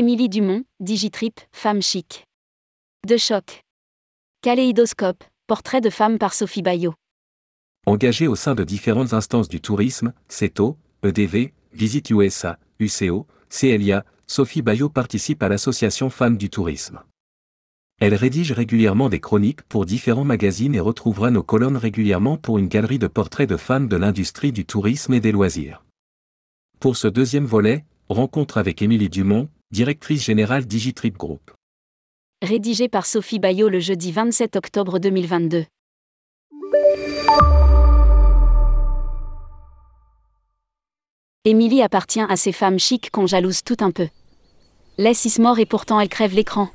Émilie Dumont, Digitrip, femme chic. De choc. Kaléidoscope, portrait de femme par Sophie Bayot. Engagée au sein de différentes instances du tourisme, CETO, EDV, Visite USA, UCO, CELIA, Sophie Bayot participe à l'association Femmes du tourisme. Elle rédige régulièrement des chroniques pour différents magazines et retrouvera nos colonnes régulièrement pour une galerie de portraits de femmes de l'industrie du tourisme et des loisirs. Pour ce deuxième volet, rencontre avec Émilie Dumont, directrice générale Digitrip Group. Rédigé par Sophie Bayot le jeudi 27 octobre 2022. Émilie appartient à ces femmes chics qu'on jalouse tout un peu. Laisse mort et pourtant elle crève l'écran.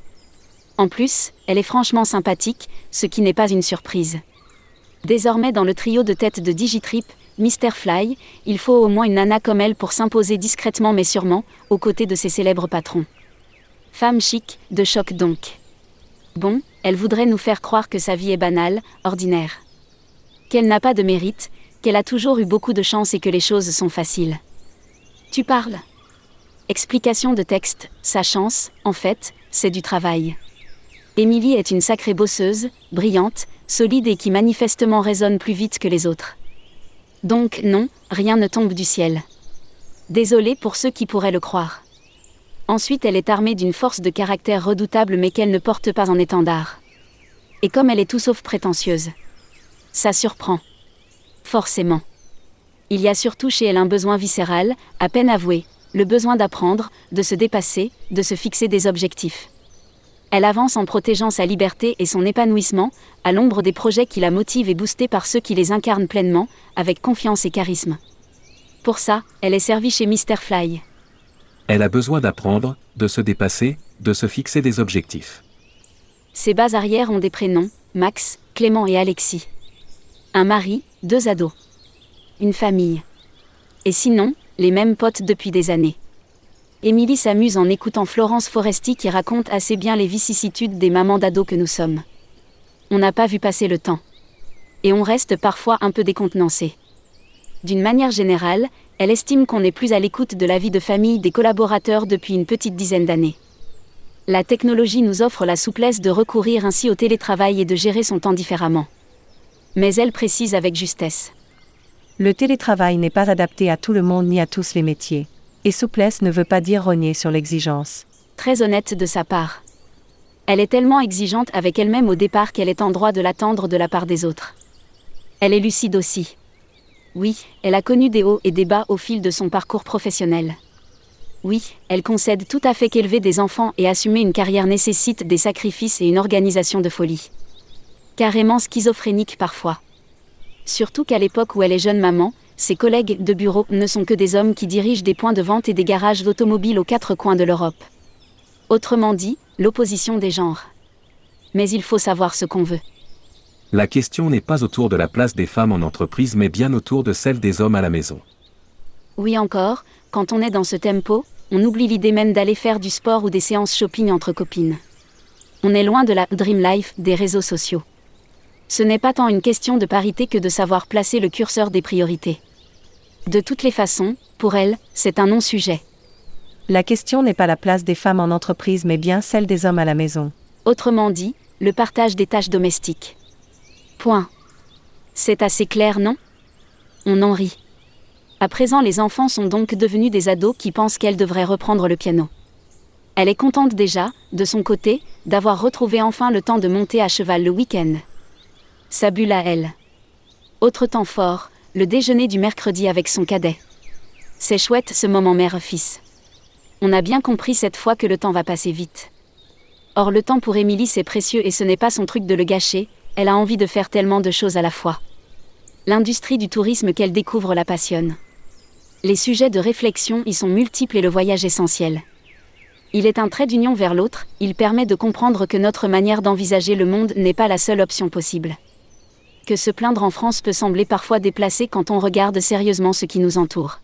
En plus, elle est franchement sympathique, ce qui n'est pas une surprise. Désormais dans le trio de tête de Digitrip, Mr. Fly, il faut au moins une nana comme elle pour s'imposer discrètement mais sûrement, aux côtés de ses célèbres patrons. Femme chic, de choc donc. Bon, elle voudrait nous faire croire que sa vie est banale, ordinaire. Qu'elle n'a pas de mérite, qu'elle a toujours eu beaucoup de chance et que les choses sont faciles. Tu parles Explication de texte, sa chance, en fait, c'est du travail. Émilie est une sacrée bosseuse, brillante, solide et qui manifestement résonne plus vite que les autres. Donc non, rien ne tombe du ciel. Désolée pour ceux qui pourraient le croire. Ensuite, elle est armée d'une force de caractère redoutable mais qu'elle ne porte pas en étendard. Et comme elle est tout sauf prétentieuse. Ça surprend. Forcément. Il y a surtout chez elle un besoin viscéral, à peine avoué, le besoin d'apprendre, de se dépasser, de se fixer des objectifs. Elle avance en protégeant sa liberté et son épanouissement, à l'ombre des projets qui la motivent et boostés par ceux qui les incarnent pleinement, avec confiance et charisme. Pour ça, elle est servie chez Mr. Fly. Elle a besoin d'apprendre, de se dépasser, de se fixer des objectifs. Ses bases arrières ont des prénoms, Max, Clément et Alexis. Un mari, deux ados. Une famille. Et sinon, les mêmes potes depuis des années. Émilie s'amuse en écoutant Florence Foresti qui raconte assez bien les vicissitudes des mamans d'ados que nous sommes. On n'a pas vu passer le temps. Et on reste parfois un peu décontenancé. D'une manière générale, elle estime qu'on est plus à l'écoute de la vie de famille des collaborateurs depuis une petite dizaine d'années. La technologie nous offre la souplesse de recourir ainsi au télétravail et de gérer son temps différemment. Mais elle précise avec justesse. Le télétravail n'est pas adapté à tout le monde ni à tous les métiers. Et souplesse ne veut pas dire rogner sur l'exigence. Très honnête de sa part. Elle est tellement exigeante avec elle-même au départ qu'elle est en droit de l'attendre de la part des autres. Elle est lucide aussi. Oui, elle a connu des hauts et des bas au fil de son parcours professionnel. Oui, elle concède tout à fait qu'élever des enfants et assumer une carrière nécessite des sacrifices et une organisation de folie. Carrément schizophrénique parfois. Surtout qu'à l'époque où elle est jeune maman, ses collègues de bureau ne sont que des hommes qui dirigent des points de vente et des garages d'automobiles aux quatre coins de l'Europe. Autrement dit, l'opposition des genres. Mais il faut savoir ce qu'on veut. La question n'est pas autour de la place des femmes en entreprise mais bien autour de celle des hommes à la maison. Oui encore, quand on est dans ce tempo, on oublie l'idée même d'aller faire du sport ou des séances shopping entre copines. On est loin de la dream life des réseaux sociaux. Ce n'est pas tant une question de parité que de savoir placer le curseur des priorités. De toutes les façons, pour elle, c'est un non-sujet. La question n'est pas la place des femmes en entreprise mais bien celle des hommes à la maison. Autrement dit, le partage des tâches domestiques. Point. C'est assez clair, non? On en rit. À présent, les enfants sont donc devenus des ados qui pensent qu'elles devraient reprendre le piano. Elle est contente déjà, de son côté, d'avoir retrouvé enfin le temps de monter à cheval le week-end. Sa bulle à elle. Autre temps fort, le déjeuner du mercredi avec son cadet. C'est chouette ce moment mère-fils. On a bien compris cette fois que le temps va passer vite. Or le temps pour Émilie c'est précieux et ce n'est pas son truc de le gâcher, elle a envie de faire tellement de choses à la fois. L'industrie du tourisme qu'elle découvre la passionne. Les sujets de réflexion y sont multiples et le voyage essentiel. Il est un trait d'union vers l'autre, il permet de comprendre que notre manière d'envisager le monde n'est pas la seule option possible que se plaindre en France peut sembler parfois déplacé quand on regarde sérieusement ce qui nous entoure.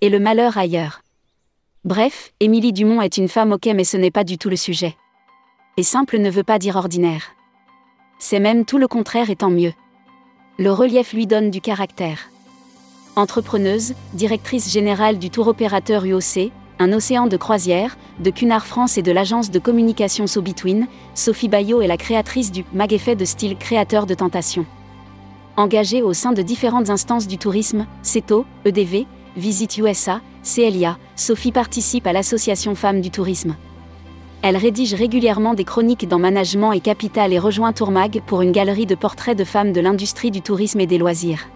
Et le malheur ailleurs. Bref, Émilie Dumont est une femme ok mais ce n'est pas du tout le sujet. Et simple ne veut pas dire ordinaire. C'est même tout le contraire et tant mieux. Le relief lui donne du caractère. Entrepreneuse, directrice générale du tour opérateur UOC, un océan de croisière, de Cunard France et de l'agence de communication So Between, Sophie Bayot est la créatrice du Mag Effet de style créateur de tentation. Engagée au sein de différentes instances du tourisme, CETO, EDV, Visit USA, CLIA, Sophie participe à l'association Femmes du Tourisme. Elle rédige régulièrement des chroniques dans Management et Capital et rejoint Tourmag pour une galerie de portraits de femmes de l'industrie du tourisme et des loisirs.